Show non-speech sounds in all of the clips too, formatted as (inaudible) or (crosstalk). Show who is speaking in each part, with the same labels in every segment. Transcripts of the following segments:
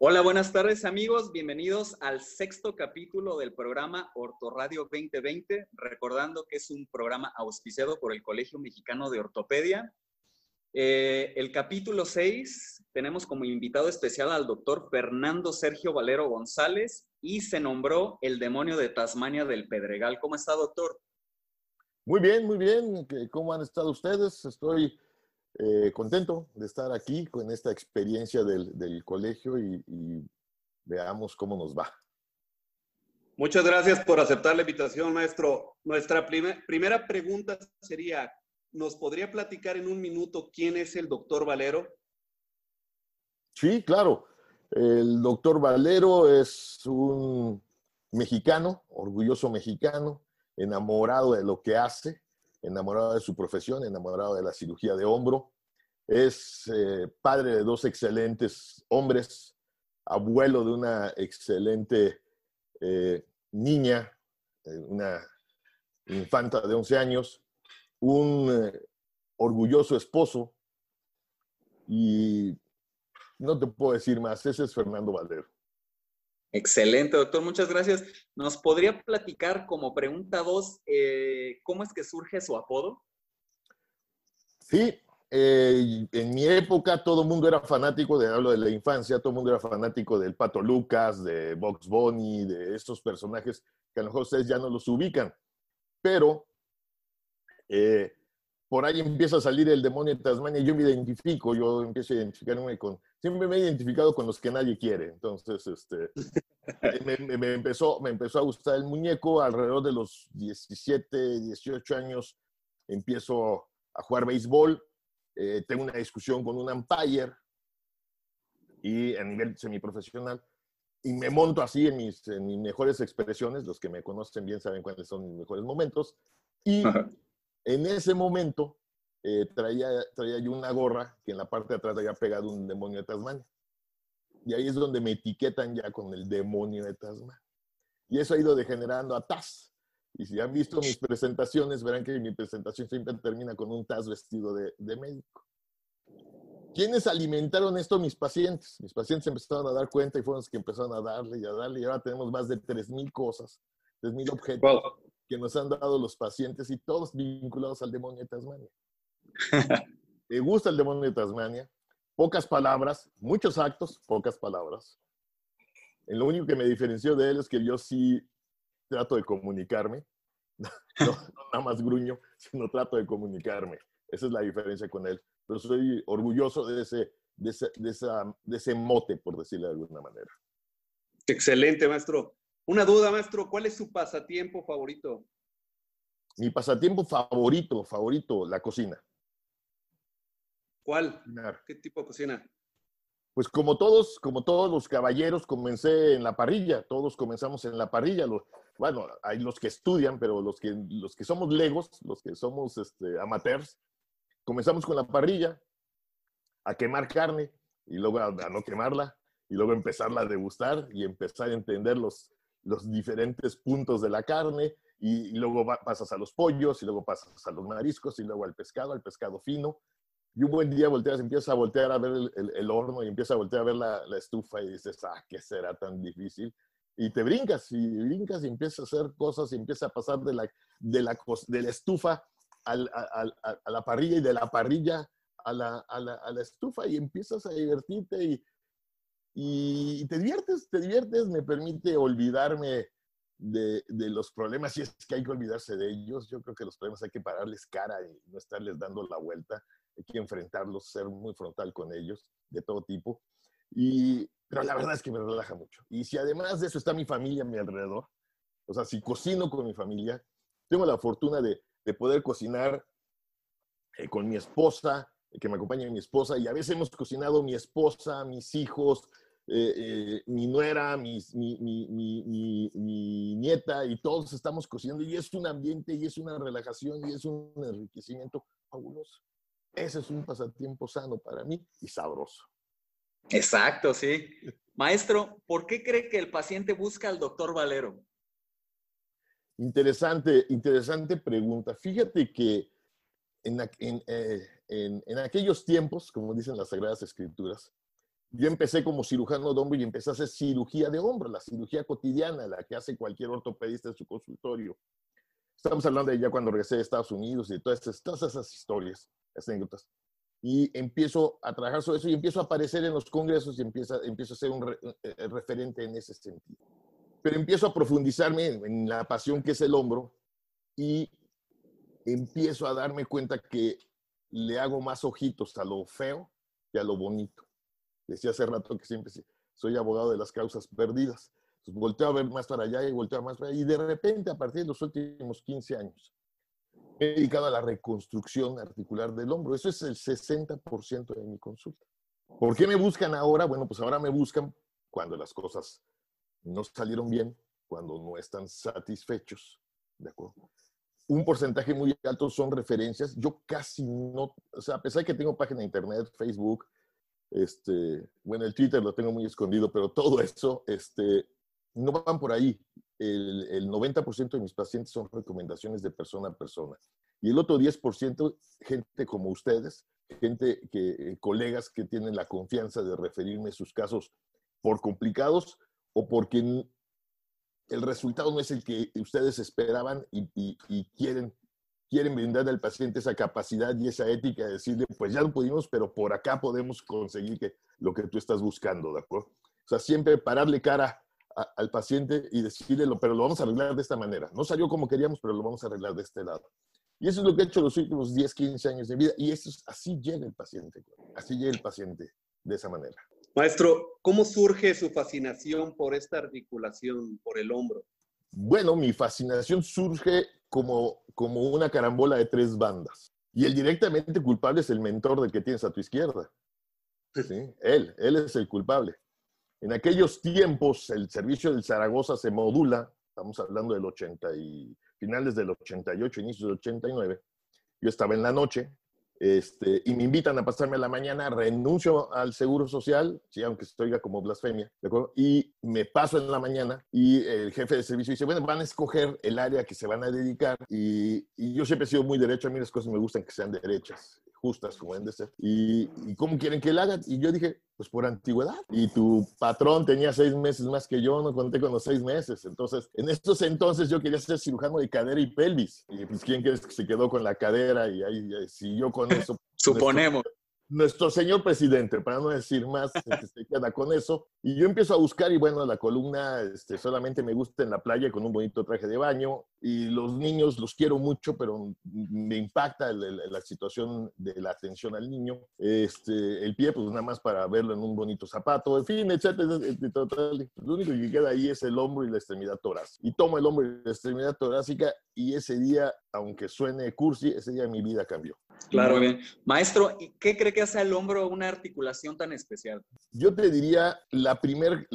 Speaker 1: Hola, buenas tardes amigos, bienvenidos al sexto capítulo del programa Ortoradio 2020, recordando que es un programa auspiciado por el Colegio Mexicano de Ortopedia. Eh, el capítulo 6 tenemos como invitado especial al doctor Fernando Sergio Valero González y se nombró el demonio de Tasmania del Pedregal. ¿Cómo está, doctor?
Speaker 2: Muy bien, muy bien. ¿Cómo han estado ustedes? Estoy eh, contento de estar aquí con esta experiencia del, colegio y, veamos cómo nos va.
Speaker 3: Muchas gracias por aceptar la invitación, maestro. Nuestra primera pregunta sería, ¿nos podría platicar en un minuto quién es el doctor Valero?
Speaker 2: Sí, claro. El doctor Valero es un mexicano, orgulloso mexicano, enamorado de lo que hace, enamorado de su profesión, enamorado de la cirugía de hombro. Es eh, padre de dos excelentes hombres, abuelo de una excelente eh, niña, eh, una infanta de 11 años, un orgulloso esposo y no te puedo decir más, ese es Fernando Valero.
Speaker 1: Excelente, doctor, muchas gracias. ¿Nos podría platicar como pregunta dos, eh, cómo es que surge su apodo?
Speaker 2: Sí, eh, en mi época todo el mundo era fanático, de hablo de la infancia, todo el mundo era fanático del Pato Lucas, de Box Bunny, de estos personajes que a lo mejor ustedes ya no los ubican. Pero eh, por ahí empieza a salir el demonio de Tasmania, yo me identifico, yo empiezo a identificarme con, siempre me he identificado con los que nadie quiere, entonces, este, (laughs) me, empezó, me empezó a gustar el muñeco, alrededor de los 17, 18 años, empiezo a jugar béisbol, eh, tengo una discusión con un umpire, y a nivel semiprofesional, y me monto así en mis, en mis mejores expresiones, los que me conocen bien saben cuáles son mis mejores momentos, y... En ese momento eh, traía, traía yo una gorra que en la parte de atrás había pegado un demonio de Tasmania. Y ahí es donde me etiquetan ya con el demonio de Tasmania. Y eso ha ido degenerando a Taz. Y si han visto mis presentaciones, verán que mi presentación siempre termina con un Taz vestido de, de médico. ¿Quiénes alimentaron esto? Mis pacientes. Mis pacientes empezaron a dar cuenta y fueron los que empezaron a darle y a darle. Y ahora tenemos más de 3.000 cosas, 3.000 objetos que nos han dado los pacientes y todos vinculados al demonio de Tasmania. (laughs) Me gusta el demonio de Tasmania. Pocas palabras, muchos actos, pocas palabras. lo único que me diferenció de él es que yo sí trato de comunicarme. (laughs) No, nada más gruño, sino trato de comunicarme. Esa es la diferencia con él. Pero soy orgulloso de ese, de ese, de esa, de ese mote, por decirlo de alguna manera.
Speaker 3: Excelente, maestro. Una duda, maestro, ¿cuál es su pasatiempo favorito?
Speaker 2: Mi pasatiempo favorito, favorito, la cocina.
Speaker 3: ¿Cuál? ¿Qué tipo de cocina?
Speaker 2: Pues como todos, como todos los caballeros, comencé en la parrilla. Todos comenzamos en la parrilla. bueno, hay los que estudian, pero los que, los que somos legos, los que somos este, amateurs, comenzamos con la parrilla a quemar carne y luego a no quemarla y luego empezarla a degustar y empezar a entender los, los diferentes puntos de la carne y, luego pasas a los pollos y luego pasas a los mariscos y luego al pescado, al pescado fino. Y un buen día volteas, empiezas a voltear a ver el, horno y empiezas a voltear a ver la, estufa y dices, ah, ¿qué será tan difícil? Y te brincas y brincas y empiezas a hacer cosas y empiezas a pasar de la, de la, de la estufa a, a, la parrilla y de la parrilla a la, a la, a la estufa y empiezas a divertirte y y te diviertes, te diviertes, me permite olvidarme de, de, los problemas, si es que hay que olvidarse de ellos. Yo creo que los problemas hay que pararles cara y no estarles dando la vuelta, hay que enfrentarlos, ser muy frontal con ellos, de todo tipo. Y, pero la verdad es que me relaja mucho. Y si además de eso está mi familia a mi alrededor, o sea, si cocino con mi familia, tengo la fortuna de, de poder cocinar eh, con mi esposa, que me acompaña mi esposa, y a veces hemos cocinado mi esposa, mis hijos, eh, eh, mi nuera, mi, nieta y todos estamos cocinando y es un ambiente y es una relajación y es un enriquecimiento fabuloso. Ese es un pasatiempo sano para mí y sabroso.
Speaker 1: Exacto, sí. Maestro, ¿por qué cree que el paciente busca al doctor Valero?
Speaker 2: Interesante, interesante pregunta. Fíjate que en, en, eh, en aquellos tiempos, como dicen las Sagradas Escrituras, yo empecé como cirujano de hombro y empecé a hacer cirugía de hombro, la cirugía cotidiana, la que hace cualquier ortopedista en su consultorio. Estamos hablando de ya cuando regresé de Estados Unidos y de todas esas, todas esas historias, esas anécdotas. Y empiezo a trabajar sobre eso y empiezo a aparecer en los congresos y empiezo, empiezo a ser un eh, referente en ese sentido. Pero empiezo a profundizarme en la pasión que es el hombro y empiezo a darme cuenta que le hago más ojitos a lo feo que a lo bonito. Decía hace rato que siempre soy abogado de las causas perdidas. Entonces volteo a ver más para allá y volteo más para allá. Y de repente, a partir de los últimos 15 años, he dedicado a la reconstrucción articular del hombro. Eso es el 60% de mi consulta. ¿Por qué me buscan ahora? Bueno, pues ahora me buscan cuando las cosas no salieron bien, cuando no están satisfechos. ¿De acuerdo? un porcentaje muy alto son referencias. Yo casi no, o sea, a pesar de que tengo página de internet, Facebook, este, bueno, el Twitter lo tengo muy escondido, pero todo eso, este, no van por ahí. El, el 90% de mis pacientes son recomendaciones de persona a persona. Y el otro 10%, gente como ustedes, gente que, eh, colegas que tienen la confianza de referirme sus casos por complicados o porque el resultado no es el que ustedes esperaban y, quieren, quieren brindar al paciente esa capacidad y esa ética de decirle, pues ya lo pudimos, pero por acá podemos conseguir que, lo que tú estás buscando, ¿de acuerdo? O sea, siempre pararle cara al paciente y decirle, pero lo vamos a arreglar de esta manera. No salió como queríamos, pero lo vamos a arreglar de este lado. Y eso es lo que he hecho los últimos 10, 15 años de vida. Y eso es, así llega el paciente. Así llega el paciente, de esa manera.
Speaker 3: Maestro, ¿cómo surge su fascinación por esta articulación, por el hombro?
Speaker 2: Bueno, mi fascinación surge como, como una carambola de tres bandas. Y el directamente culpable es el mentor del que tienes a tu izquierda. ¿Sí? Él, él es el culpable. En aquellos tiempos, el servicio del Zaragoza se modula, estamos hablando del 80 y finales del 88, inicios del 89. Yo estaba en la noche, este, y me invitan a pasarme a la mañana, renuncio al seguro social, sí, aunque se oiga como blasfemia, ¿de acuerdo? Y me paso en la mañana y el jefe de servicio dice, bueno, van a escoger el área que se van a dedicar y, y yo siempre he sido muy derecho, a mí las cosas me gustan que sean derechas justas como deben de ser. Y, y, cómo quieren que la hagan? Y yo dije, pues por antigüedad. Y tu patrón tenía seis meses más que yo, no conté con los seis meses. Entonces, en estos entonces yo quería ser cirujano de cadera y pelvis. Y pues, ¿quién crees que se quedó con la cadera? Y ahí, siguió con eso. (laughs)
Speaker 1: Suponemos
Speaker 2: nuestro señor presidente, para no decir más, (laughs) este, se queda con eso. Y yo empiezo a buscar y bueno, la columna este, solamente me gusta en la playa con un bonito traje de baño y los niños los quiero mucho, pero me impacta la situación de la atención al niño. Este, el pie, pues nada más para verlo en un bonito zapato, en fin, etcétera. Lo único que queda ahí es el hombro y la extremidad torácica. Y tomo el hombro y la extremidad torácica y ese día, aunque suene cursi, ese día mi vida cambió.
Speaker 1: Claro, bien. Maestro, ¿y qué cree que hace al hombro una articulación tan especial?
Speaker 2: Yo te diría, la primer,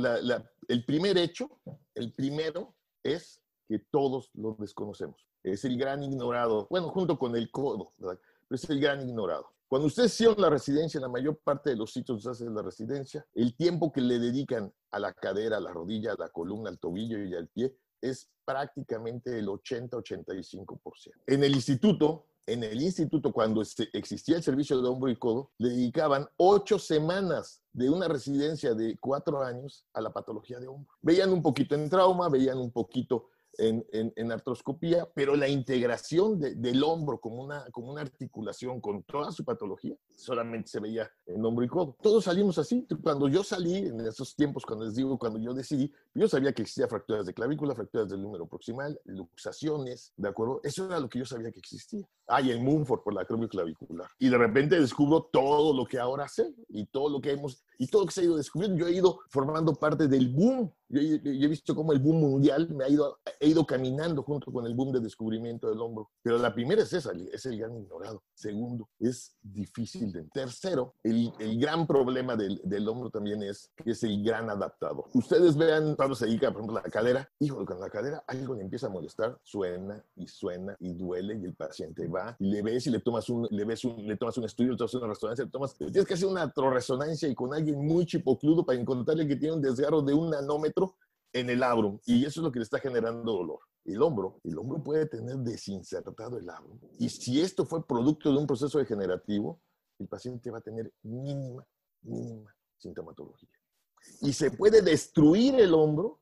Speaker 2: el primer hecho, el primero es que todos lo desconocemos. Es el gran ignorado, bueno, junto con el codo, pero es el gran ignorado. Cuando ustedes hicieron la residencia, la mayor parte de los sitios donde se hace la residencia, el tiempo que le dedican a la cadera, a la rodilla, a la columna, al tobillo y al pie es prácticamente el 80-85%. En el instituto, en el instituto, cuando este, existía el servicio de hombro y codo, le dedicaban ocho semanas de una residencia de cuatro años a la patología de hombro. Veían un poquito en trauma, veían un poquito en, en, artroscopía, pero la integración del hombro como una, como una articulación con toda su patología solamente se veía en hombro y codo. Todos salimos así. Cuando yo salí, en esos tiempos, cuando les digo, cuando yo decidí, yo sabía que existía fracturas de clavícula, fracturas del número proximal, luxaciones, ¿de acuerdo? Eso era lo que yo sabía que existía. Hay el Mumford por la clavicular. Y de repente descubro todo lo que ahora sé y todo lo que hemos, y todo lo que se ha ido descubriendo. Yo he ido formando parte del boom. Yo, he visto cómo el boom mundial me ha ido, he ido caminando junto con el boom de descubrimiento del hombro. Pero la primera es esa, es el gran ignorado. Segundo, es difícil Tercero, el, el gran problema del, del, hombro también es que es el gran adaptado. Ustedes vean, cuando se dedica, por ejemplo, la cadera, hijo, con la cadera algo le empieza a molestar, suena y suena y duele y el paciente va y le ves y le tomas un, le ves un, le tomas un estudio, le tomas una resonancia, le tomas, tienes que hacer una resonancia y con alguien muy chipocludo para encontrarle que tiene un desgarro de un nanómetro en el labrum y eso es lo que le está generando dolor. El hombro, el hombro puede tener desinsertado el labrum y si esto fue producto de un proceso degenerativo, el paciente va a tener mínima, mínima sintomatología. Y se puede destruir el hombro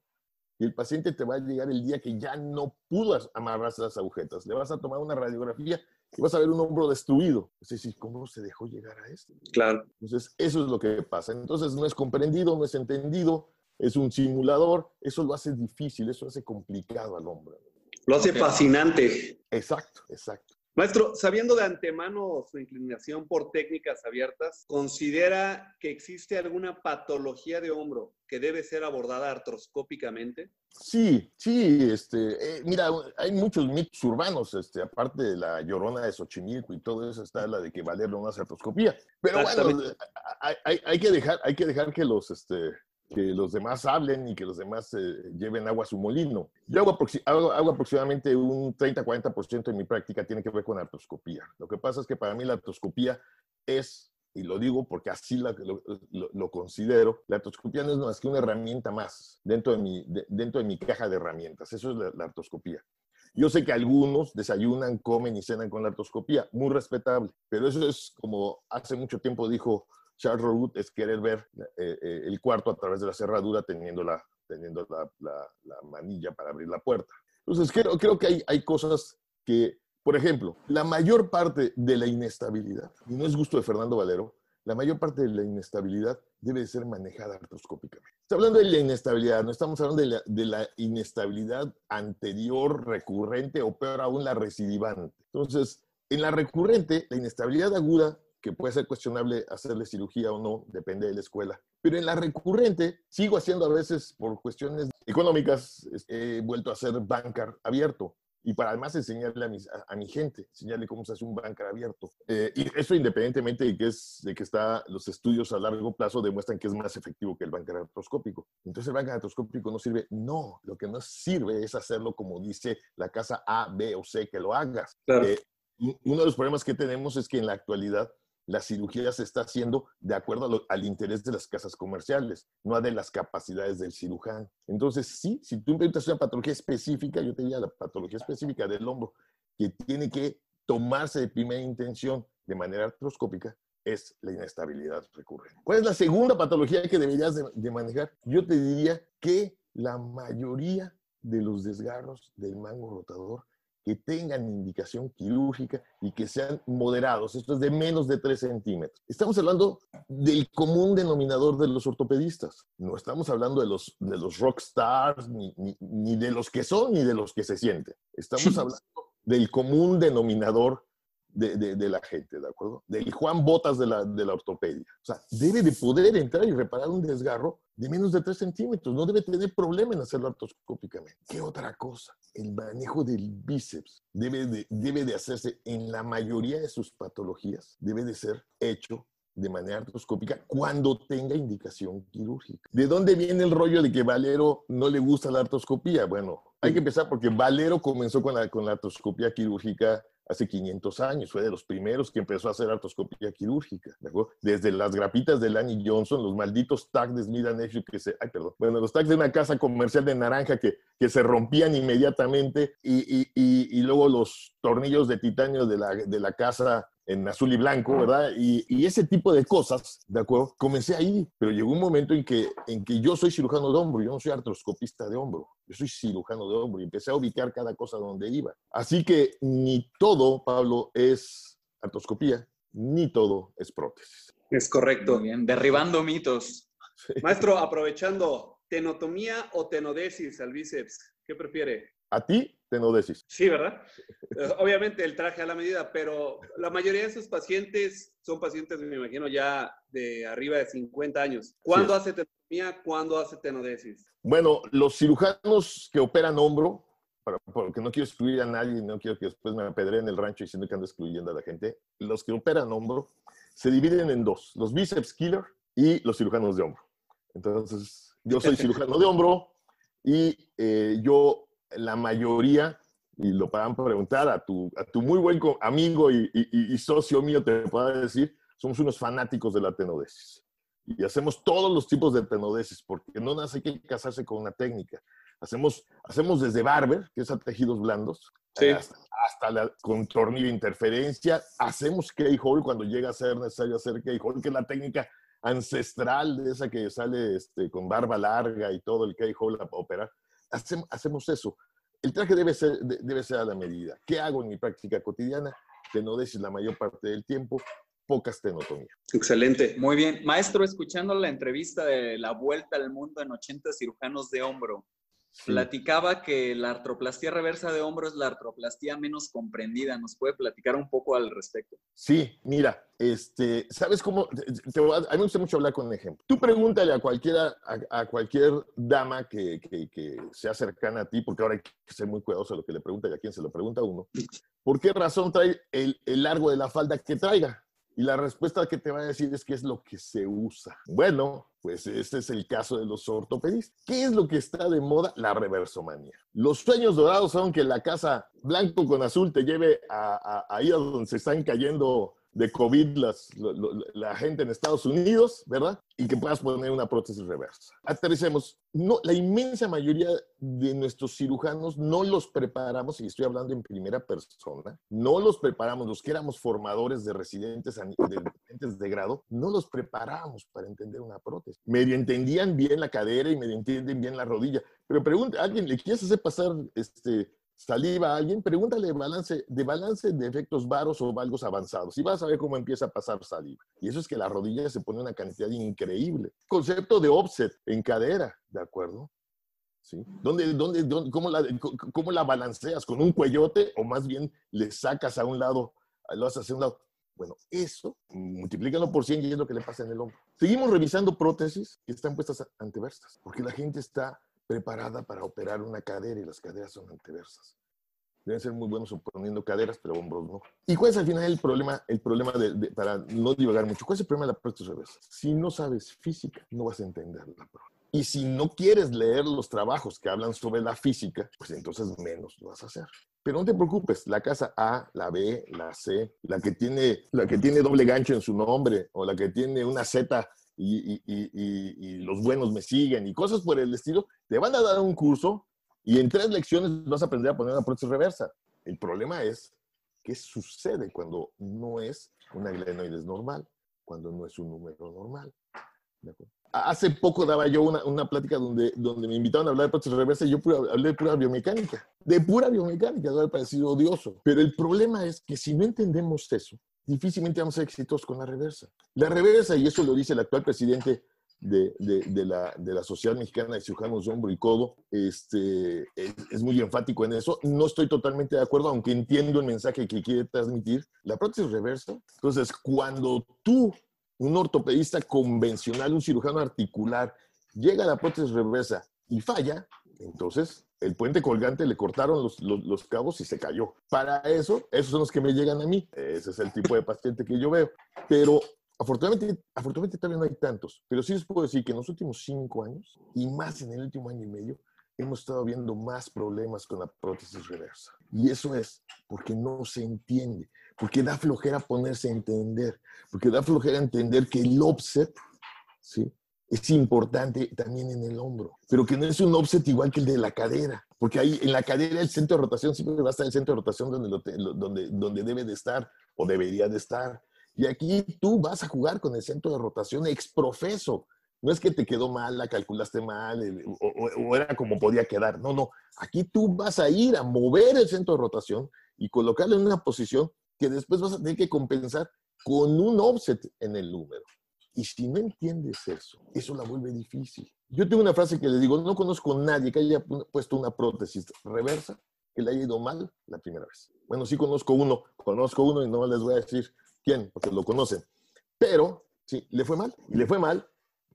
Speaker 2: y el paciente te va a llegar el día que ya no pudo amarrarse las agujetas. Le vas a tomar una radiografía y vas a ver un hombro destruido. Es decir, ¿cómo se dejó llegar a esto?
Speaker 3: Claro.
Speaker 2: Entonces, eso es lo que pasa. Entonces, no es comprendido, no es entendido, es un simulador. Eso lo hace difícil, eso hace complicado al hombre.
Speaker 3: Lo hace fascinante.
Speaker 2: Exacto, exacto.
Speaker 3: Maestro, sabiendo de antemano su inclinación por técnicas abiertas, ¿considera que existe alguna patología de hombro que debe ser abordada artroscópicamente?
Speaker 2: Sí, sí, este, eh, mira, hay muchos mitos urbanos, este, aparte de la llorona de Xochimilco y todo eso, está la de que Valero no hace artroscopía. Pero bueno, hay, hay, que dejar, hay que dejar que los, este, que los demás hablen y que los demás eh, lleven agua a su molino. Yo hago, hago, aproximadamente un 30-40% de mi práctica tiene que ver con artroscopía. Lo que pasa es que para mí la artroscopía es, y lo digo porque así lo, lo, considero, la artroscopía no es más que una herramienta más dentro de mi, dentro de mi caja de herramientas. Eso es la, la artroscopía. Yo sé que algunos desayunan, comen y cenan con la artroscopía, muy respetable, pero eso es como hace mucho tiempo dijo Root es querer ver eh, eh, el cuarto a través de la cerradura teniendo la, teniendo la, manilla para abrir la puerta. Entonces, creo, creo que hay, hay cosas que, por ejemplo, la mayor parte de la inestabilidad, y no es gusto de Fernando Valero, la mayor parte de la inestabilidad debe ser manejada artroscópicamente. Está hablando de la inestabilidad, no estamos hablando de la, de la, inestabilidad anterior, recurrente o peor aún la recidivante. Entonces, en la recurrente, la inestabilidad aguda que puede ser cuestionable hacerle cirugía o no, depende de la escuela. Pero en la recurrente, sigo haciendo a veces por cuestiones económicas, he vuelto a hacer bancar abierto. Y para además enseñarle a mi, gente, enseñarle cómo se hace un bancar abierto. Eh, y eso independientemente de que, es, de que está, los estudios a largo plazo demuestran que es más efectivo que el bancar artroscópico. Entonces el bancar artroscópico no sirve. No, lo que no sirve es hacerlo como dice la casa A, B o C que lo hagas. Eh, uno de los problemas que tenemos es que en la actualidad la cirugía se está haciendo de acuerdo al interés de las casas comerciales, no a de las capacidades del cirujano. Entonces, sí, si tú inventas una patología específica, yo te diría la patología específica del hombro, que tiene que tomarse de primera intención de manera artroscópica, es la inestabilidad recurrente. ¿Cuál es la segunda patología que deberías de manejar? Yo te diría que la mayoría de los desgarros del mango rotador que tengan indicación quirúrgica y que sean moderados. Esto es de menos de 3 centímetros. Estamos hablando del común denominador de los ortopedistas. No estamos hablando de los, de los rock stars, ni, ni de los que son, ni de los que se sienten. Estamos (laughs) hablando del común denominador de, la gente, ¿de acuerdo? Del Juan Botas de la, de la ortopedia. O sea, debe de poder entrar y reparar un desgarro de menos de 3 centímetros. No debe tener problema en hacerlo artroscópicamente. ¿Qué otra cosa? El manejo del bíceps debe de, debe de hacerse en la mayoría de sus patologías. Debe de ser hecho de manera artroscópica cuando tenga indicación quirúrgica. ¿De dónde viene el rollo de que Valero no le gusta la artroscopía? Bueno, hay que empezar porque Valero comenzó con la, con la artroscopía quirúrgica hace 500 años, fue de los primeros que empezó a hacer artroscopía quirúrgica, Desde las grapitas de Lanny Johnson, los malditos tags de Smith Nephew que se, bueno, los tags de una casa comercial de naranja que, que se rompían inmediatamente y, y, y, luego los tornillos de titanio de la, de la casa en azul y blanco, ¿verdad? Y, y, ese tipo de cosas, ¿de acuerdo? Comencé ahí, pero llegó un momento en que, en que yo soy cirujano de hombro, yo no soy artroscopista de hombro, yo soy cirujano de hombro y empecé a ubicar cada cosa donde iba. Así que ni todo, Pablo, es artroscopía, ni todo es prótesis.
Speaker 3: Es correcto.
Speaker 1: bien, derribando mitos.
Speaker 3: Maestro, aprovechando, ¿tenotomía o tenodesis al bíceps? ¿Qué prefiere?
Speaker 2: A ti, tenodesis.
Speaker 3: Sí, ¿verdad? Eh, obviamente el traje a la medida, pero la mayoría de esos pacientes son pacientes, me imagino, ya de arriba de 50 años. ¿Cuándo hace tenotomía? ¿Cuándo hace tenodesis?
Speaker 2: Bueno, los cirujanos que operan hombro, porque no quiero excluir a nadie, no quiero que después me apedreen el rancho diciendo que ando excluyendo a la gente, los que operan hombro se dividen en dos, los bíceps killer y los cirujanos de hombro. Entonces, yo soy (laughs) cirujano de hombro y eh, yo la mayoría, y lo puedan preguntar a tu, a tu muy buen amigo y, y, socio mío, te puedo decir, somos unos fanáticos de la tenodesis. Y hacemos todos los tipos de tenodesis, porque no nada hay que casarse con una técnica. Hacemos, hacemos desde barber, que es a tejidos blandos, hasta, la, con tornillo de interferencia. Hacemos keyhole cuando llega a ser necesario hacer keyhole, que es la técnica ancestral, de esa que sale este, con barba larga y todo el que hole a operar. Hacemos, hacemos eso. El traje debe ser, debe ser a la medida. ¿Qué hago en mi práctica cotidiana? Tenodesis la mayor parte del tiempo, poca estenotomía.
Speaker 1: Excelente. Muy bien. Maestro, escuchando la entrevista de La Vuelta al Mundo en 80 cirujanos de hombro, Platicaba que la artroplastía reversa de hombro es la artroplastía menos comprendida. ¿Nos puede platicar un poco al respecto?
Speaker 2: Sí, mira, este, ¿sabes cómo? a, mí me gusta mucho hablar con un ejemplo. Tú pregúntale a cualquiera, a, cualquier dama que, sea cercana a ti, porque ahora hay que ser muy cuidadoso de lo que le pregunta y a quién se lo pregunta uno. ¿Por qué razón trae el largo de la falda que traiga? Y la respuesta que te va a decir es que es lo que se usa. Bueno, pues este es el caso de los ortopedistas. ¿Qué es lo que está de moda? La reversomanía. Los sueños dorados son que la casa blanco con azul te lleve a, a, ahí a donde se están cayendo de COVID las, la, gente en Estados Unidos, ¿verdad? Y que puedas poner una prótesis reversa. Aterricemos. No, la inmensa mayoría de nuestros cirujanos no los preparamos, y estoy hablando en primera persona, no los preparamos, los que éramos formadores de residentes de, de grado, no los preparamos para entender una prótesis. Medio entendían bien la cadera y medio entienden bien la rodilla, pero pregunta, ¿alguien le quieres hacer pasar este, saliva a alguien, pregúntale de balance, de balance de efectos varos o valgos avanzados y vas a ver cómo empieza a pasar saliva. Y eso es que la rodilla se pone una cantidad increíble. Concepto de offset en cadera, ¿de acuerdo? ¿Sí? ¿Dónde, dónde, cómo, la, ¿Cómo la balanceas? ¿Con un cuellote o más bien le sacas a un lado, lo haces hacia un lado? Bueno, eso, multiplícalo por 100 y es lo que le pasa en el hombro. Seguimos revisando prótesis que están puestas anteversas, porque la gente está preparada para operar una cadera y las caderas son anteversas. Deben ser muy buenos poniendo caderas, pero hombros no. ¿Y cuál es al final el problema, el problema de, para no divagar mucho? ¿Cuál es el problema de la prótesis reversa? Si no sabes física, no vas a entender la prótesis. Y si no quieres leer los trabajos que hablan sobre la física, pues entonces menos lo vas a hacer. Pero no te preocupes, la casa A, la B, la C, la que tiene, la que tiene doble gancho en su nombre, o la que tiene una Z y, los buenos me siguen y cosas por el estilo, te van a dar un curso y en tres lecciones vas a aprender a poner una prótesis reversa. El problema es qué sucede cuando no es una glenoides normal, cuando no es un número normal. Hace poco daba yo una, una, plática donde, donde me invitaron a hablar de prótesis reversa y yo hablé de pura biomecánica. De pura biomecánica, debe parecido odioso. Pero el problema es que si no entendemos eso, difícilmente vamos a ser exitosos con la reversa. La reversa, y eso lo dice el actual presidente de, de, la, de la, Sociedad Mexicana de Cirujanos de Hombro y Codo, este, es, muy enfático en eso. No estoy totalmente de acuerdo, aunque entiendo el mensaje que quiere transmitir. La prótesis reversa, entonces, cuando tú, un ortopedista convencional, un cirujano articular, llega a la prótesis reversa y falla, entonces el puente colgante le cortaron los, los, cabos y se cayó. Para eso, esos son los que me llegan a mí. Ese es el tipo de paciente que yo veo. Pero afortunadamente, afortunadamente todavía no hay tantos. Pero sí les puedo decir que en los últimos cinco años, y más en el último año y medio, hemos estado viendo más problemas con la prótesis reversa. Y eso es porque no se entiende, porque da flojera ponerse a entender, porque da flojera entender que el offset, ¿sí? Es importante también en el hombro, pero que no es un offset igual que el de la cadera, porque ahí en la cadera el centro de rotación siempre va a estar el centro de rotación donde, donde, donde debe de estar o debería de estar. Y aquí tú vas a jugar con el centro de rotación exprofeso. No es que te quedó mal, la calculaste mal o, o era como podía quedar. No, no. Aquí tú vas a ir a mover el centro de rotación y colocarlo en una posición que después vas a tener que compensar con un offset en el número. Y si no entiendes eso, eso la vuelve difícil. Yo tengo una frase que le digo, no conozco a nadie que haya puesto una prótesis reversa que le haya ido mal la primera vez. Bueno, sí conozco uno, conozco uno y no les voy a decir quién, porque lo conocen. Pero, sí, le fue mal. Y le fue mal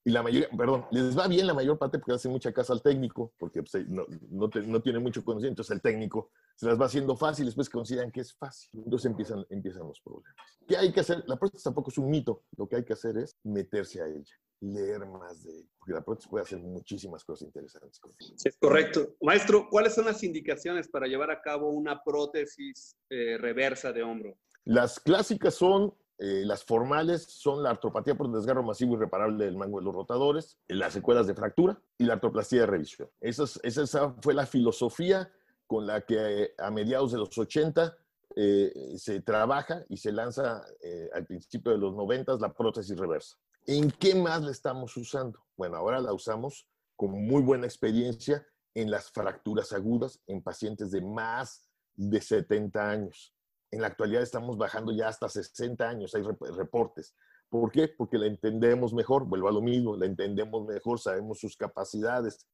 Speaker 2: y la mayoría, perdón, les va bien la mayor parte porque hacen mucha casa al técnico, porque pues, no, no, no, tiene mucho conocimiento, entonces el técnico se las va haciendo fácil, después consideran que es fácil, entonces empiezan, empiezan los problemas. ¿Qué hay que hacer? La prótesis tampoco es un mito, lo que hay que hacer es meterse a ella, leer más de ella, porque la prótesis puede hacer muchísimas cosas interesantes.
Speaker 3: Es correcto. Maestro, ¿cuáles son las indicaciones para llevar a cabo una prótesis eh, reversa de hombro?
Speaker 2: Las clásicas son eh, las formales son la artropatía por desgarro masivo irreparable del mango de los rotadores, las secuelas de fractura y la artroplastia de revisión. Esa, esa fue la filosofía con la que eh, a mediados de los 80 eh, se trabaja y se lanza al principio de los 90 la prótesis reversa. ¿En qué más la estamos usando? Bueno, ahora la usamos con muy buena experiencia en las fracturas agudas en pacientes de más de 70 años. En la actualidad estamos bajando ya hasta 60 años, hay reportes. ¿Por qué? Porque la entendemos mejor, vuelvo a lo mismo, la entendemos mejor, sabemos sus capacidades.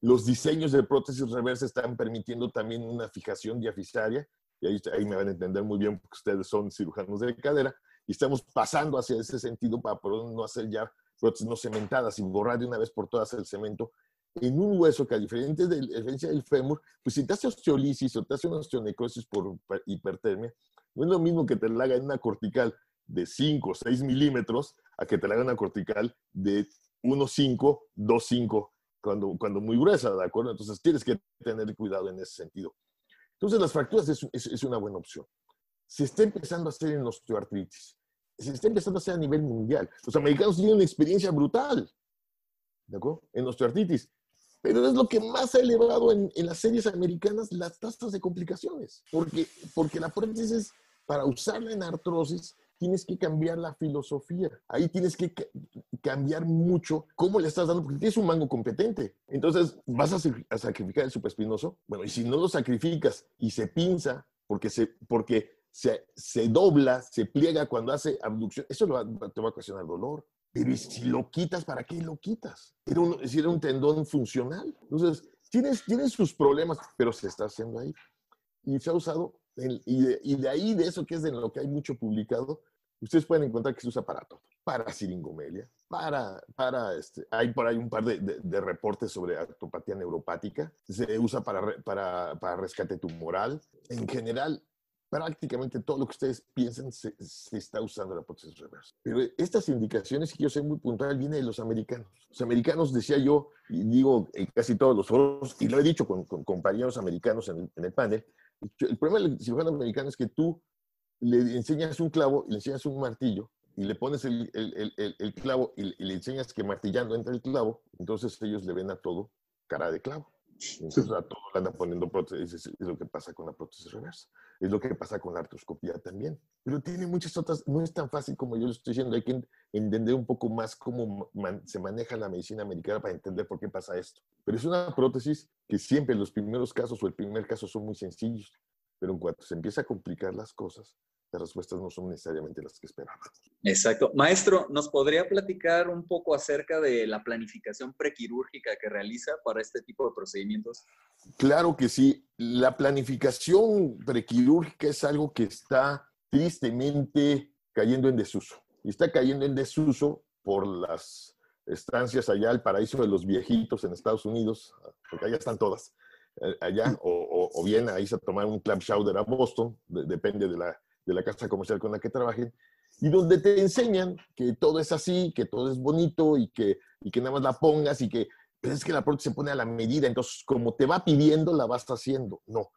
Speaker 2: Los diseños de prótesis reversa están permitiendo también una fijación diafisaria, y ahí, ahí me van a entender muy bien porque ustedes son cirujanos de cadera, y estamos pasando hacia ese sentido para poder no hacer ya prótesis no cementadas y borrar de una vez por todas el cemento en un hueso que a diferencia, de, diferencia del fémur, pues si te hace osteolisis o te hace una osteonecrosis por hipertermia, no es lo mismo que te la haga en una cortical de 5 o 6 milímetros a que te la haga una cortical de 1,5, 2,5, cuando, cuando muy gruesa, ¿de acuerdo? Entonces tienes que tener cuidado en ese sentido. Entonces las fracturas es, es, es una buena opción. Se está empezando a hacer en osteoartritis. Se está empezando a hacer a nivel mundial. Los americanos tienen una experiencia brutal, ¿de acuerdo? En osteoartritis. Pero es lo que más ha elevado en, en, las series americanas las tasas de complicaciones. Porque, porque la prótesis es, para usarla en artrosis, tienes que cambiar la filosofía. Ahí tienes que cambiar mucho cómo le estás dando, porque tienes un mango competente. Entonces, ¿vas a, sacrificar el supraespinoso? Bueno, y si no lo sacrificas y se pinza, porque se, porque se, se dobla, se pliega cuando hace abducción, eso lo te va a ocasionar dolor. Pero si lo quitas, ¿para qué lo quitas? Era un, era un tendón funcional. Entonces, tienes, tienes sus problemas, pero se está haciendo ahí. Y se ha usado y de, y de, ahí, de eso que es de lo que hay mucho publicado, ustedes pueden encontrar que se usa para todo. Para siringomelia, para, para este, hay por ahí un par de, de, de reportes sobre artopatía neuropática, se usa para, para, para, rescate tumoral. En general, prácticamente todo lo que ustedes piensen se, se está usando la prótesis reversa. Pero estas indicaciones, que yo soy muy puntual, vienen de los americanos. Los americanos, decía yo, y digo en casi todos los foros, y lo he dicho con, con compañeros americanos en, en el panel, el problema del cirujano americano es que tú le enseñas un clavo y le enseñas un martillo y le pones el, el, el, el clavo y, y, le enseñas que martillando entra el clavo, entonces ellos le ven a todo cara de clavo. Entonces a todo le andan poniendo prótesis, es lo que pasa con la prótesis reversa. Es lo que pasa con la artroscopía también. Pero tiene muchas otras, no es tan fácil como yo lo estoy diciendo, hay que entender un poco más cómo man, se maneja la medicina americana para entender por qué pasa esto. Pero es una prótesis que siempre los primeros casos o el primer caso son muy sencillos, pero en cuanto se empieza a complicar las cosas, las respuestas no son necesariamente las que esperábamos.
Speaker 1: Exacto. Maestro, ¿nos podría platicar un poco acerca de la planificación prequirúrgica que realiza para este tipo de procedimientos?
Speaker 2: Claro que sí. La planificación prequirúrgica es algo que está tristemente cayendo en desuso. Y está cayendo en desuso por las estancias allá al paraíso de los viejitos en Estados Unidos, porque allá están todas, eh, allá, o, o, o bien ahí se tomar un club chowder a Boston, de, depende de la, de la casa comercial con la que trabajen, y donde te enseñan que todo es así, que todo es bonito y que, y que nada más la pongas y que pues es que la prótesis se pone a la medida, entonces como te va pidiendo, la vas haciendo. No.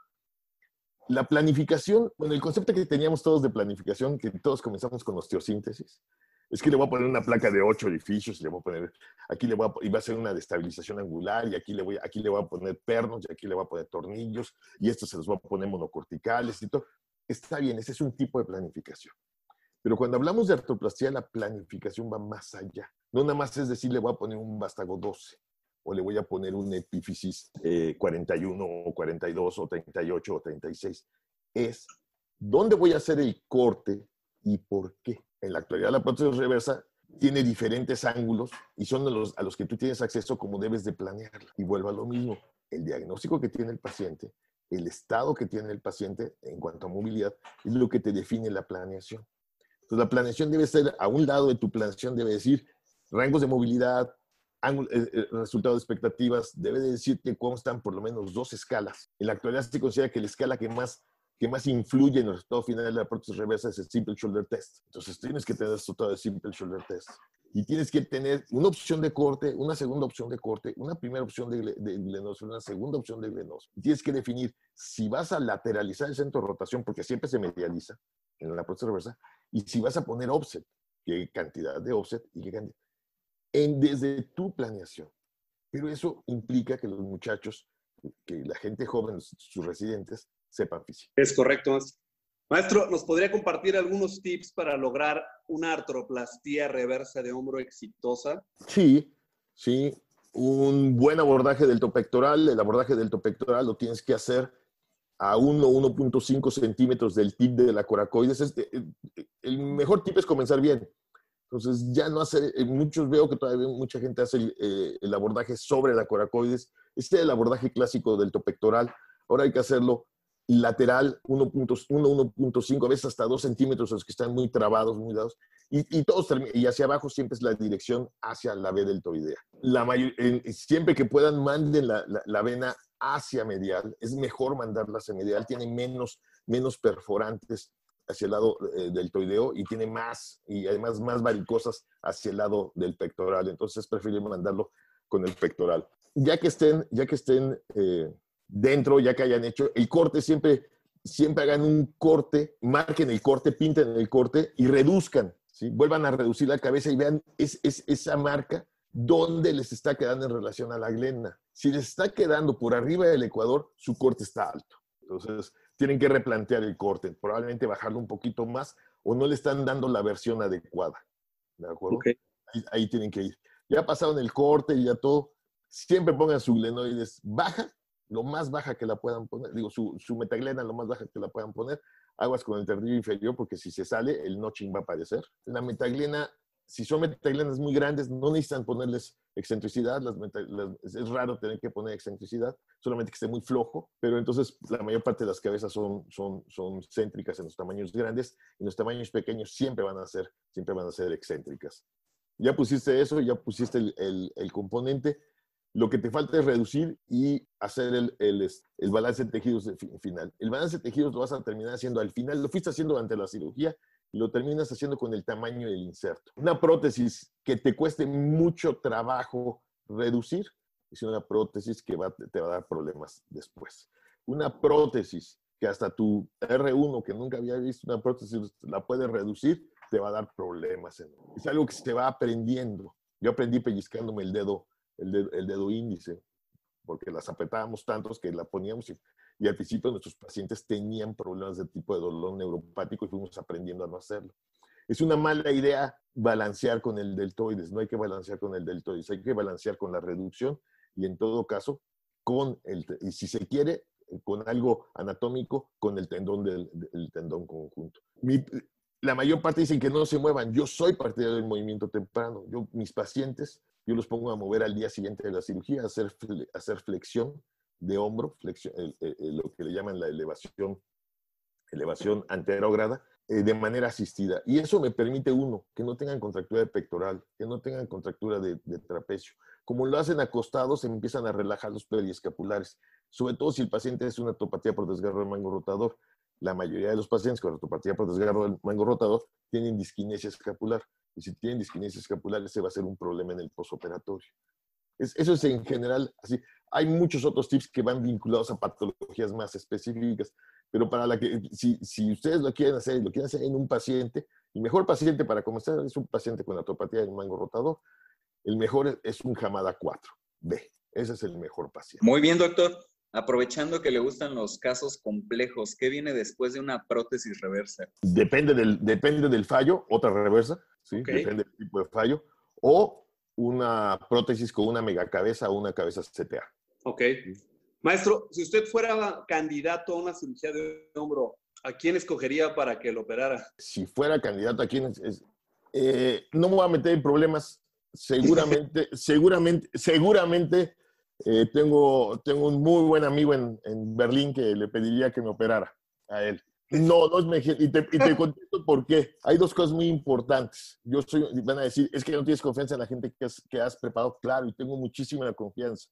Speaker 2: La planificación, bueno, el concepto que teníamos todos de planificación, que todos comenzamos con osteosíntesis, es que le voy a poner una placa de ocho edificios, le voy a poner, aquí le voy a, y va a hacer una destabilización angular, y aquí le, voy, aquí le voy a poner pernos, y aquí le voy a poner tornillos, y estos se los voy a poner monocorticales y todo. Está bien, ese es un tipo de planificación. Pero cuando hablamos de artroplastia, la planificación va más allá. No nada más es decir, le voy a poner un vástago 12, o le voy a poner un epífisis eh, 41 o 42 o 38 o 36. Es dónde voy a hacer el corte y por qué. En la actualidad la prótesis reversa tiene diferentes ángulos y son los, a los que tú tienes acceso como debes de planearla. Y vuelvo a lo mismo, el diagnóstico que tiene el paciente, el estado que tiene el paciente en cuanto a movilidad, es lo que te define la planeación. Entonces la planeación debe ser, a un lado de tu planeación debe decir rangos de movilidad, ángulo, eh, eh, resultados de expectativas, debe de decir que constan por lo menos dos escalas. En la actualidad se considera que la escala que más que más influye en el resultado final de la prótesis reversa es el Simple Shoulder Test. Entonces tienes que tener el resultado del Simple Shoulder Test. Y tienes que tener una opción de corte, una segunda opción de corte, una primera opción de, de una segunda opción de glenoso. Y tienes que definir si vas a lateralizar el centro de rotación, porque siempre se medializa en la prótesis reversa, y si vas a poner offset, qué cantidad de offset y qué cantidad. En, desde tu planeación. Pero eso implica que los muchachos, que la gente joven, sus residentes, sepan física.
Speaker 3: Es correcto, maestro. Maestro, ¿nos podría compartir algunos tips para lograr una artroplastía reversa de hombro exitosa?
Speaker 2: Sí, sí. Un buen abordaje del topectoral. El abordaje del topectoral lo tienes que hacer a 1 1.5 centímetros del tip de la coracoides. Eh, eh, el mejor tip es comenzar bien. Entonces, ya no hacer, eh, muchos veo que todavía mucha gente hace el, abordaje sobre la coracoides. Este es el abordaje clásico del topectoral. Ahora hay que hacerlo lateral 1.5, a veces hasta 2 centímetros, los que están muy trabados, muy dados. Y, y, todos, y hacia abajo siempre es la dirección hacia la B deltoidea. La mayor, siempre que puedan, manden la, la vena hacia medial, es mejor mandarla hacia medial, tiene menos, menos perforantes hacia el lado eh, del toideo y tiene más, y además más varicosas hacia el lado del pectoral. Entonces es preferible mandarlo con el pectoral. Ya que estén, ya que estén eh, dentro, ya que hayan hecho el corte, siempre, siempre hagan un corte, marquen el corte, pinten el corte y reduzcan, ¿sí? vuelvan a reducir la cabeza y vean es, es, esa marca dónde les está quedando en relación a la glena. Si les está quedando por arriba del ecuador, su corte está alto. Entonces, tienen que replantear el corte, probablemente bajarlo un poquito más o no le están dando la versión adecuada. ¿De acuerdo? Ahí, tienen que ir. Ya pasaron el corte y ya todo. Siempre pongan su glenoides baja, lo más baja que la puedan poner. Digo, su, su metaglena lo más baja que la puedan poner. Aguas con el terdillo inferior porque si se sale, el notching va a aparecer. La metaglena si son metaglenas muy grandes, no necesitan ponerles excentricidad. Las es raro tener que poner excentricidad, solamente que esté muy flojo. Pero entonces la mayor parte de las cabezas son, son, son céntricas en los tamaños grandes y los tamaños pequeños siempre van a ser, siempre van a ser excéntricas. Ya pusiste eso, ya pusiste el, el, componente. Lo que te falta es reducir y hacer el, el, el balance de tejidos final. El balance de tejidos lo vas a terminar haciendo al final. Lo fuiste haciendo durante la cirugía lo terminas haciendo con el tamaño del inserto. Una prótesis que te cueste mucho trabajo reducir es una prótesis que te va a dar problemas después. Una prótesis que hasta tu R1, que nunca había visto una prótesis, la puedes reducir, te va a dar problemas. Es algo que se va aprendiendo. Yo aprendí pellizcándome el dedo, el el dedo índice, porque las apretábamos tantos que la poníamos y y al principio nuestros pacientes tenían problemas de tipo de dolor neuropático y fuimos aprendiendo a no hacerlo. Es una mala idea balancear con el deltoides, no hay que balancear con el deltoides, hay que balancear con la reducción y en todo caso con el, y si se quiere, con algo anatómico, con el tendón del, tendón conjunto. La mayor parte dicen que no se muevan. Yo soy partidario del movimiento temprano. Yo, mis pacientes, yo los pongo a mover al día siguiente de la cirugía, hacer, hacer flexión, de hombro, flexión, lo que le llaman la elevación, elevación anterógrada, eh, de manera asistida. Y eso me permite, uno, que no tengan contractura de pectoral, que no tengan contractura de, trapecio. Como lo hacen acostados, se empiezan a relajar los periescapulares, sobre todo si el paciente es una topatía por desgarro del mango rotador. La mayoría de los pacientes con topatía por desgarro del mango rotador tienen disquinesia escapular. Y si tienen disquinesia escapular, ese va a ser un problema en el posoperatorio. eso es en general así. Hay muchos otros tips que van vinculados a patologías más específicas, pero para la que, si, si ustedes lo quieren hacer lo quieren hacer en un paciente, el mejor paciente para comenzar es un paciente con atopatía del mango rotador. El mejor es un Hamada 4, B. Ese es el mejor paciente.
Speaker 1: Muy bien, doctor. Aprovechando que le gustan los casos complejos, ¿qué viene después de una prótesis reversa?
Speaker 2: Depende del, depende del fallo, otra reversa, ¿sí? depende del tipo de fallo, o una prótesis con una megacabeza o una cabeza CTA.
Speaker 3: Ok. Maestro, si usted fuera candidato a una cirugía de hombro, ¿a quién escogería para que lo operara?
Speaker 2: Si fuera candidato a quién es, eh, no me voy a meter en problemas. Seguramente, (laughs) seguramente, seguramente eh, tengo, tengo un muy buen amigo en, en, Berlín que le pediría que me operara a él. No, no es mejor. Y te, y te (laughs) contesto por qué. Hay dos cosas muy importantes. Yo soy, van a decir, es que no tienes confianza en la gente que has, que has preparado. Claro, y tengo muchísima confianza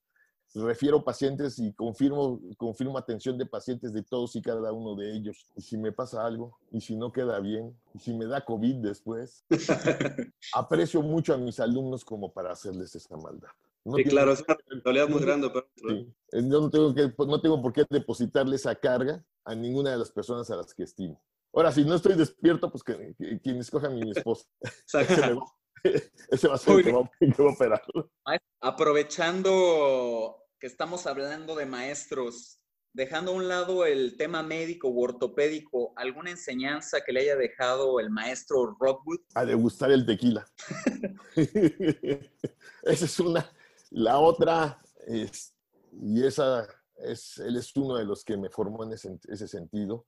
Speaker 2: refiero pacientes y confirmo, confirmo atención de pacientes de todos y cada uno de ellos. Y si me pasa algo, y si no queda bien, y si me da COVID después, (laughs) aprecio mucho a mis alumnos como para hacerles esa maldad.
Speaker 3: No sí, claro, es una responsabilidad muy grande.
Speaker 2: Sí. Yo no tengo, que, no tengo por qué depositarle esa carga a ninguna de las personas a las que estimo. Ahora, si no estoy despierto, pues que, quien escoja a mi esposa. (laughs) (laughs) Ese va a ser el que va, a operar.
Speaker 1: Aprovechando que estamos hablando de maestros, dejando a un lado el tema médico u ortopédico, ¿alguna enseñanza que le haya dejado el maestro Rockwood?
Speaker 2: A degustar el tequila. (laughs) esa es una. La otra, es, y esa es, él es uno de los que me formó en ese, sentido,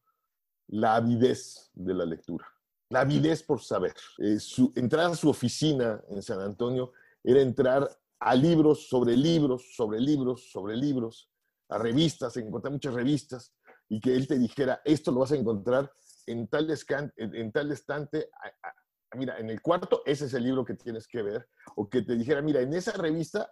Speaker 2: la avidez de la lectura. La avidez por saber. Eh, su, entrar a su oficina en San Antonio era entrar a libros sobre libros, sobre libros, sobre libros, a revistas, encontrar muchas revistas, y que él te dijera, esto lo vas a encontrar en tal, en tal estante, mira, en el cuarto, ese es el libro que tienes que ver, o que te dijera, mira, en esa revista,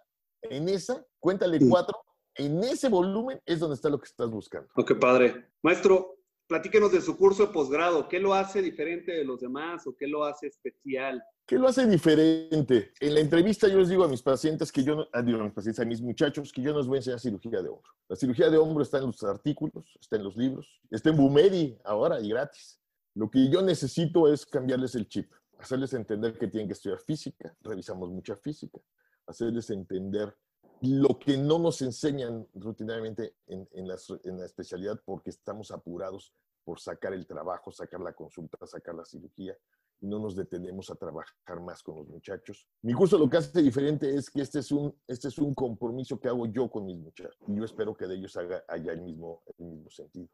Speaker 2: en esa, cuéntale cuatro, en ese volumen es donde está lo que estás buscando.
Speaker 3: Oh, qué padre. Maestro, platíquenos de su curso de posgrado. ¿Qué lo hace diferente de los demás o qué lo hace especial?
Speaker 2: ¿Qué lo hace diferente? En la entrevista yo les digo a mis pacientes que yo, ah, digo a mis pacientes, a mis muchachos, que yo no les voy a enseñar cirugía de hombro. La cirugía de hombro está en los artículos, está en los libros, está en Bumedi ahora y gratis. Lo que yo necesito es cambiarles el chip, hacerles entender que tienen que estudiar física, revisamos mucha física, hacerles entender lo que no nos enseñan rutinariamente en, en, la, en, la, especialidad porque estamos apurados por sacar el trabajo, sacar la consulta, sacar la cirugía y no nos detenemos a trabajar más con los muchachos. Mi curso lo que hace diferente es que este es un, este es un compromiso que hago yo con mis muchachos y yo espero que de ellos haga, haya el mismo, el mismo sentido.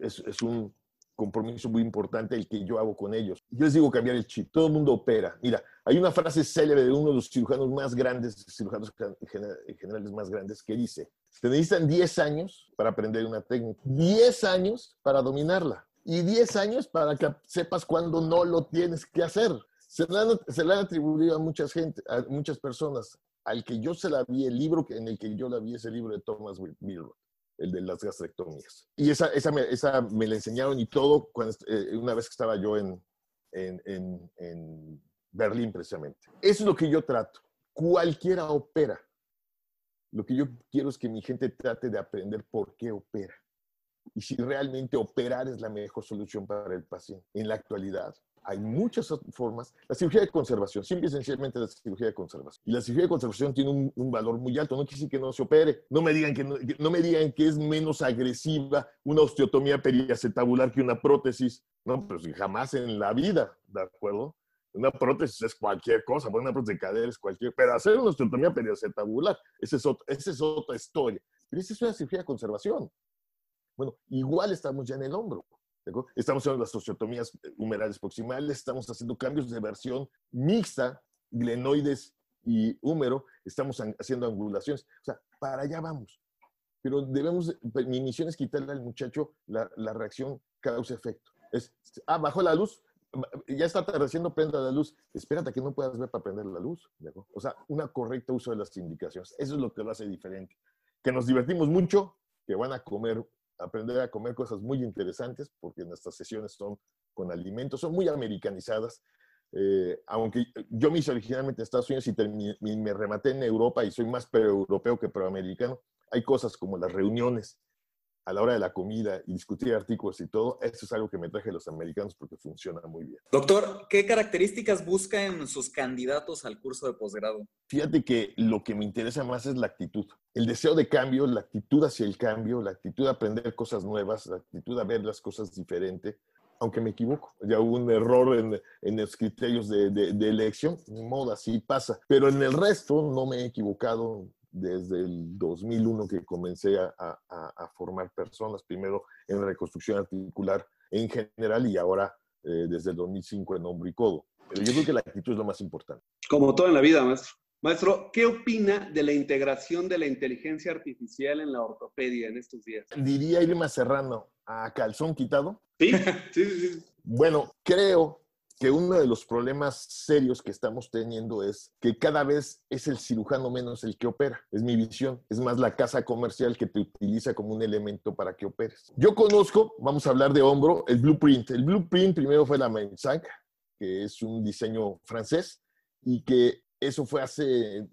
Speaker 2: Es, es un, compromiso muy importante el que yo hago con ellos. Yo les digo cambiar el chip. Todo el mundo opera. Mira, hay una frase célebre de uno de los cirujanos más grandes, cirujanos generales más grandes, que dice, se necesitan 10 años para aprender una técnica, 10 años para dominarla y 10 años para que sepas cuándo no lo tienes que hacer. Se le han, se le han atribuido a muchas gente, a muchas personas, al que yo se la vi, el libro en el que yo la vi, ese libro de Thomas Milroy el de las gastrectomías. Y esa, esa, me, esa me la enseñaron y todo cuando, eh, una vez que estaba yo en, en, en, en Berlín precisamente. Eso es lo que yo trato. Cualquiera opera. Lo que yo quiero es que mi gente trate de aprender por qué opera y si realmente operar es la mejor solución para el paciente. En la actualidad, hay muchas formas. La cirugía de conservación, simple y sencillamente la cirugía de conservación. Y la cirugía de conservación tiene un, valor muy alto. No quiere decir que no se opere. No me digan que, no, me digan que es menos agresiva una osteotomía periacetabular que una prótesis. No, pero jamás en la vida, ¿de acuerdo? Una prótesis es cualquier cosa, una prótesis de cadera es cualquier, pero hacer una osteotomía periacetabular, esa es, otra, esa es otra historia. Pero esa es una cirugía de conservación. Bueno, igual estamos ya en el hombro. Estamos haciendo las osteotomías humerales proximales, estamos haciendo cambios de versión mixta, glenoides y húmero, estamos haciendo angulaciones. O sea, para allá vamos. Pero debemos, pues, mi misión es quitarle al muchacho la, la reacción causa-efecto. Ah, bajó la luz, ya está atardeciendo, prenda la luz. Espérate que no puedas ver para prender la luz. O sea, una correcta uso de las indicaciones. Eso es lo que lo hace diferente. Que nos divertimos mucho, que van a comer aprender a comer cosas muy interesantes, porque nuestras sesiones son con alimentos, son muy americanizadas. Eh, aunque yo me hice originalmente en Estados Unidos y me rematé en Europa y soy más pro-europeo que pro-americano, hay cosas como las reuniones a la hora de la comida y discutir artículos y todo, eso es algo que me traje a los americanos porque funciona muy bien.
Speaker 1: Doctor, ¿qué características busca en sus candidatos al curso de posgrado?
Speaker 2: Fíjate que lo que me interesa más es la actitud, el deseo de cambio, la actitud hacia el cambio, la actitud de aprender cosas nuevas, la actitud de ver las cosas diferente, aunque me equivoco. Ya hubo un error en, en los criterios de, de, de elección, ni modo, así pasa. Pero en el resto no me he equivocado desde el 2001 que comencé a, a, formar personas, primero en reconstrucción articular en general y ahora eh, desde el 2005 en hombro y codo. Pero yo creo que la actitud es lo más importante.
Speaker 3: Como todo en la vida, maestro. Maestro, ¿qué opina de la integración de la inteligencia artificial en la ortopedia en estos días?
Speaker 2: Diría Irma Serrano, a calzón quitado.
Speaker 3: Sí, (laughs) sí, sí.
Speaker 2: Bueno, creo que uno de los problemas serios que estamos teniendo es que cada vez es el cirujano menos el que opera. Es mi visión. Es más la casa comercial que te utiliza como un elemento para que operes. Yo conozco, vamos a hablar de hombro, el blueprint. El blueprint primero fue la Mensac, que es un diseño francés y que eso fue hace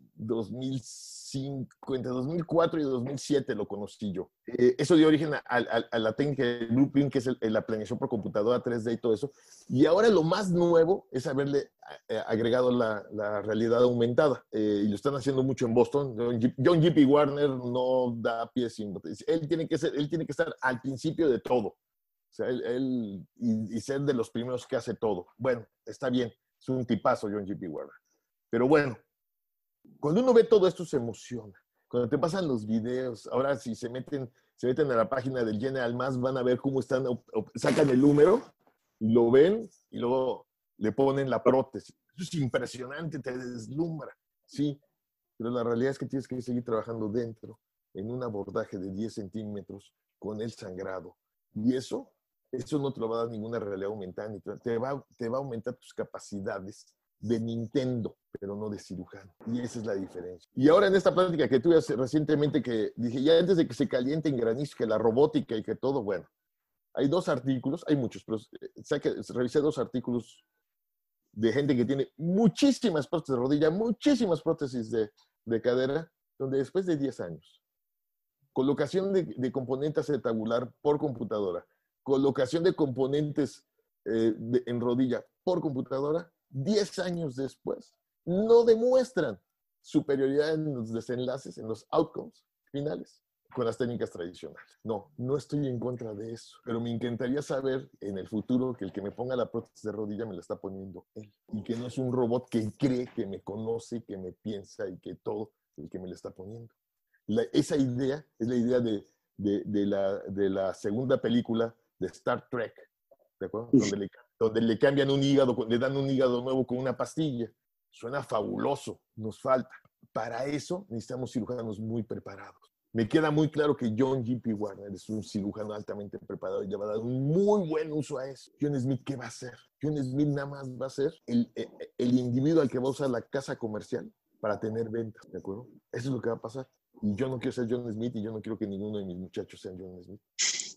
Speaker 2: 2005, entre 2004 y 2007 lo conocí yo. Eh, eso dio origen a, la técnica de Blueprint, que es la planeación por computadora 3D y todo eso. Y ahora lo más nuevo es haberle eh, agregado la, realidad aumentada. Eh, y lo están haciendo mucho en Boston. John G.P. Warner no da pies sin Él tiene que ser, él tiene que estar al principio de todo. O sea, él, y, y, ser de los primeros que hace todo. Bueno, está bien. Es un tipazo John G.P. Warner. Pero bueno, cuando uno ve todo esto se emociona. Cuando te pasan los videos, ahora si se meten, se meten a la página del General Más, van a ver cómo están, sacan el número, lo ven y luego le ponen la prótesis. Eso es impresionante, te deslumbra, sí. Pero la realidad es que tienes que seguir trabajando dentro, en un abordaje de 10 centímetros, con el sangrado. Y eso, eso no te lo va a dar ninguna realidad aumentada, te va, te va a aumentar tus capacidades de Nintendo, pero no de cirujano. Y esa es la diferencia. Y ahora en esta plática que tuve recientemente que dije, ya antes de que se caliente en granizo, que la robótica y que todo, bueno, hay dos artículos, hay muchos, pero eh, que revisé dos artículos de gente que tiene muchísimas prótesis de rodilla, muchísimas prótesis de, de cadera, donde después de 10 años, colocación de, de componentes tabular por computadora, colocación de componentes eh, en rodilla por computadora, 10 años después, no demuestran superioridad en los desenlaces, en los outcomes finales con las técnicas tradicionales. No, no estoy en contra de eso, pero me encantaría saber en el futuro que el que me ponga la prótesis de rodilla me la está poniendo él y que no es un robot que cree que me conoce, que me piensa y que todo el que me la está poniendo. esa idea es la idea de, de, la, de la segunda película de Star Trek, ¿de acuerdo? Donde le, donde le cambian un hígado, le dan un hígado nuevo con una pastilla. Suena fabuloso, nos falta. Para eso necesitamos cirujanos muy preparados. Me queda muy claro que John G.P. Warner es un cirujano altamente preparado y le va a dar un muy buen uso a eso. John Smith, ¿qué va a hacer? John Smith nada más va a ser el, el, el individuo al que va a usar la casa comercial para tener ventas, ¿de acuerdo? Eso es lo que va a pasar. Y yo no quiero ser John Smith y yo no quiero que ninguno de mis muchachos sean John Smith.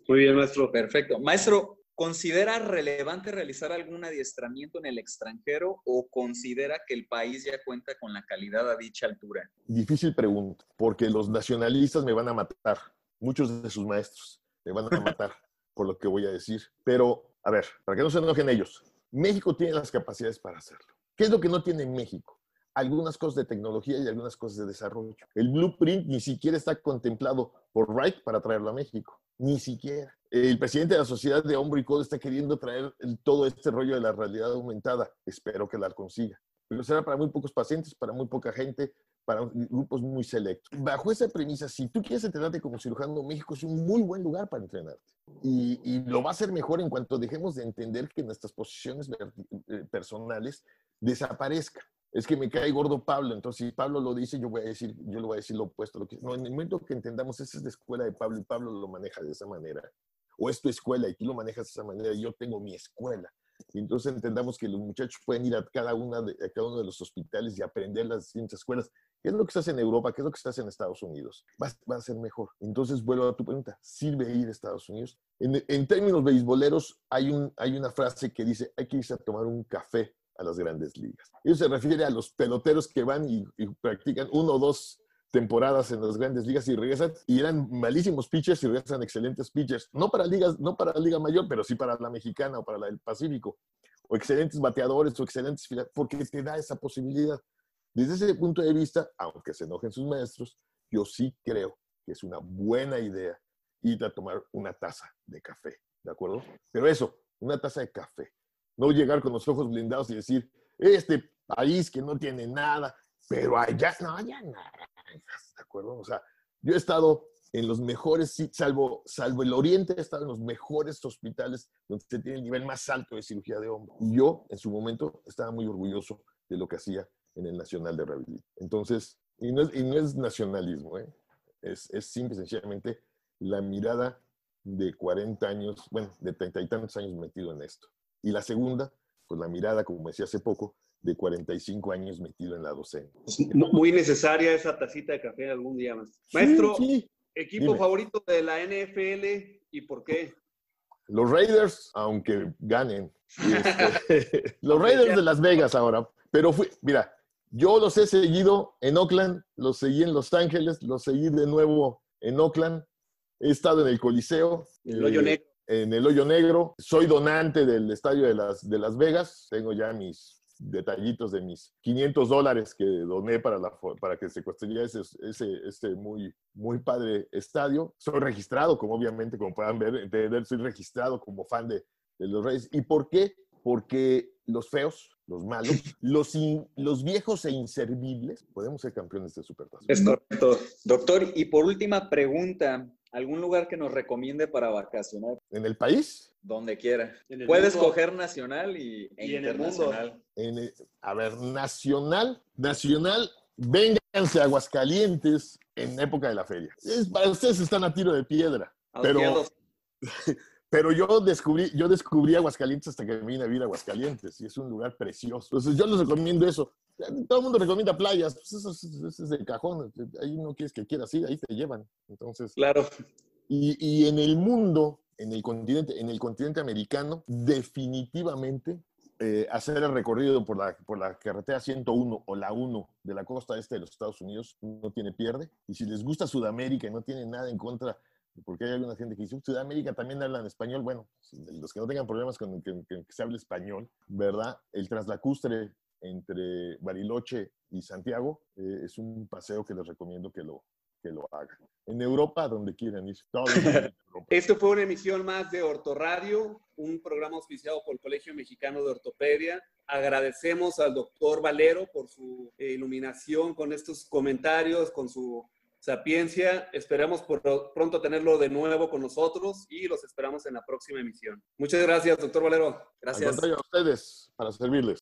Speaker 1: Muy bien, maestro. Perfecto. Maestro, ¿Considera relevante realizar algún adiestramiento en el extranjero o considera que el país ya cuenta con la calidad a dicha altura?
Speaker 2: Difícil pregunta, porque los nacionalistas me van a matar, muchos de sus maestros me van a matar (laughs) por lo que voy a decir. Pero, a ver, para que no se enojen ellos, México tiene las capacidades para hacerlo. ¿Qué es lo que no tiene México? Algunas cosas de tecnología y algunas cosas de desarrollo. El blueprint ni siquiera está contemplado por Wright para traerlo a México. Ni siquiera. El presidente de la Sociedad de Hombro y Codo está queriendo traer todo este rollo de la realidad aumentada. Espero que la consiga. Pero será para muy pocos pacientes, para muy poca gente, para grupos muy selectos. Bajo esa premisa, si tú quieres entrenarte como cirujano, México es un muy buen lugar para entrenarte. Y, lo va a hacer mejor en cuanto dejemos de entender que nuestras posiciones eh, personales desaparezcan es que me cae gordo Pablo, entonces si Pablo lo dice, yo voy a decir, yo le voy a decir lo opuesto. Lo que, no, en el momento que entendamos, esa es la escuela de Pablo y Pablo lo maneja de esa manera. O es tu escuela y tú lo manejas de esa manera yo tengo mi escuela. Entonces entendamos que los muchachos pueden ir a cada, una de, cada uno de los hospitales y aprender las distintas escuelas. ¿Qué es lo que se hace en Europa? ¿Qué es lo que se hace en Estados Unidos? Va, va a ser mejor. Entonces, vuelvo a tu pregunta. ¿Sirve ir a Estados Unidos? En, en términos beisboleros, hay, un, hay una frase que dice, hay que irse a tomar un café a las grandes ligas. Eso se refiere a los peloteros que van y, practican uno o dos temporadas en las grandes ligas y regresan y eran malísimos pitchers y regresan excelentes pitchers. No para ligas, no para la Liga Mayor, pero sí para la mexicana o para la del Pacífico. O excelentes bateadores o excelentes porque te da esa posibilidad. Desde ese punto de vista, aunque se enojen sus maestros, yo sí creo que es una buena idea ir a tomar una taza de café, ¿de acuerdo? Pero eso, una taza de café, no llegar con los ojos blindados y decir, este país que no tiene nada, pero allá no, haya naranjas, ¿de acuerdo? O sea, yo he estado en los mejores, salvo, salvo el Oriente, he estado en los mejores hospitales donde se tiene el nivel más alto de cirugía de hombro. Y yo, en su momento, estaba muy orgulloso de lo que hacía en el Nacional de Rehabilitación. Entonces, y no es, y no es nacionalismo, ¿eh? es, es simple y sencillamente la mirada de 40 años, bueno, de 30 y tantos años metido en esto. Y la segunda, pues la mirada, como decía hace poco, de 45 años metido en la docencia.
Speaker 3: Muy necesaria esa tacita de café algún día más. Maestro, equipo favorito de la NFL y por qué?
Speaker 2: Los Raiders, aunque ganen. (laughs) Este, (laughs) los Raiders de Las Vegas ahora. Pero fui, mira, Yo los he seguido en Oakland, los seguí en Los Ángeles, los seguí de nuevo en Oakland. He estado en el Coliseo.
Speaker 3: El hoyo
Speaker 2: eh,
Speaker 3: negro.
Speaker 2: En el hoyo negro. Soy donante del estadio de Las, de Las Vegas. Tengo ya mis detallitos de mis 500 dólares que doné para, la, para que se construyera ese, ese, ese, muy, muy padre estadio. Soy registrado, como obviamente, como puedan ver, soy registrado como fan de, de los Reyes. ¿Y por qué? Porque los feos, los malos, los, los viejos e inservibles, podemos ser campeones de Supertazón.
Speaker 1: Es correcto. Doctor, y por última pregunta, ¿algún lugar que nos recomiende para vacacionar?
Speaker 2: ¿En el país?
Speaker 1: Donde quiera. Puedes coger nacional y, e
Speaker 3: y
Speaker 1: internacional.
Speaker 2: En el, a ver, nacional, nacional, vénganse a Aguascalientes en época de la feria. Es, para ustedes están a tiro de piedra. Pero, (laughs) pero yo descubrí, yo descubrí Aguascalientes hasta que vine a vivir a Aguascalientes y es un lugar precioso. Entonces yo les recomiendo eso. Todo el mundo recomienda playas, pues eso, es, eso es de cajón. Ahí no quieres que quieras ir, ahí te llevan. Entonces,
Speaker 3: claro.
Speaker 2: Y, y en el mundo, en el continente, en el continente americano, definitivamente eh, hacer el recorrido por la, por la carretera 101 o la 1 de la costa este de los Estados Unidos no tiene pierde. Y si les gusta Sudamérica y no tienen nada en contra, porque hay alguna gente que dice, Sudamérica también hablan español, bueno, los que no tengan problemas con que, que, que se hable español, ¿verdad? El traslacustre entre Bariloche y Santiago eh, es un paseo que les recomiendo que lo, que lo hagan. En Europa, donde quieran ir. (laughs)
Speaker 3: Esto fue una emisión más de Ortoradio, un programa auspiciado por el Colegio Mexicano de Ortopedia. Agradecemos al doctor Valero por su eh, iluminación con estos comentarios, con su sapiencia. Esperamos por pronto tenerlo de nuevo con nosotros y los esperamos en la próxima emisión. Muchas gracias, doctor Valero. Gracias.
Speaker 2: a ustedes, para servirles.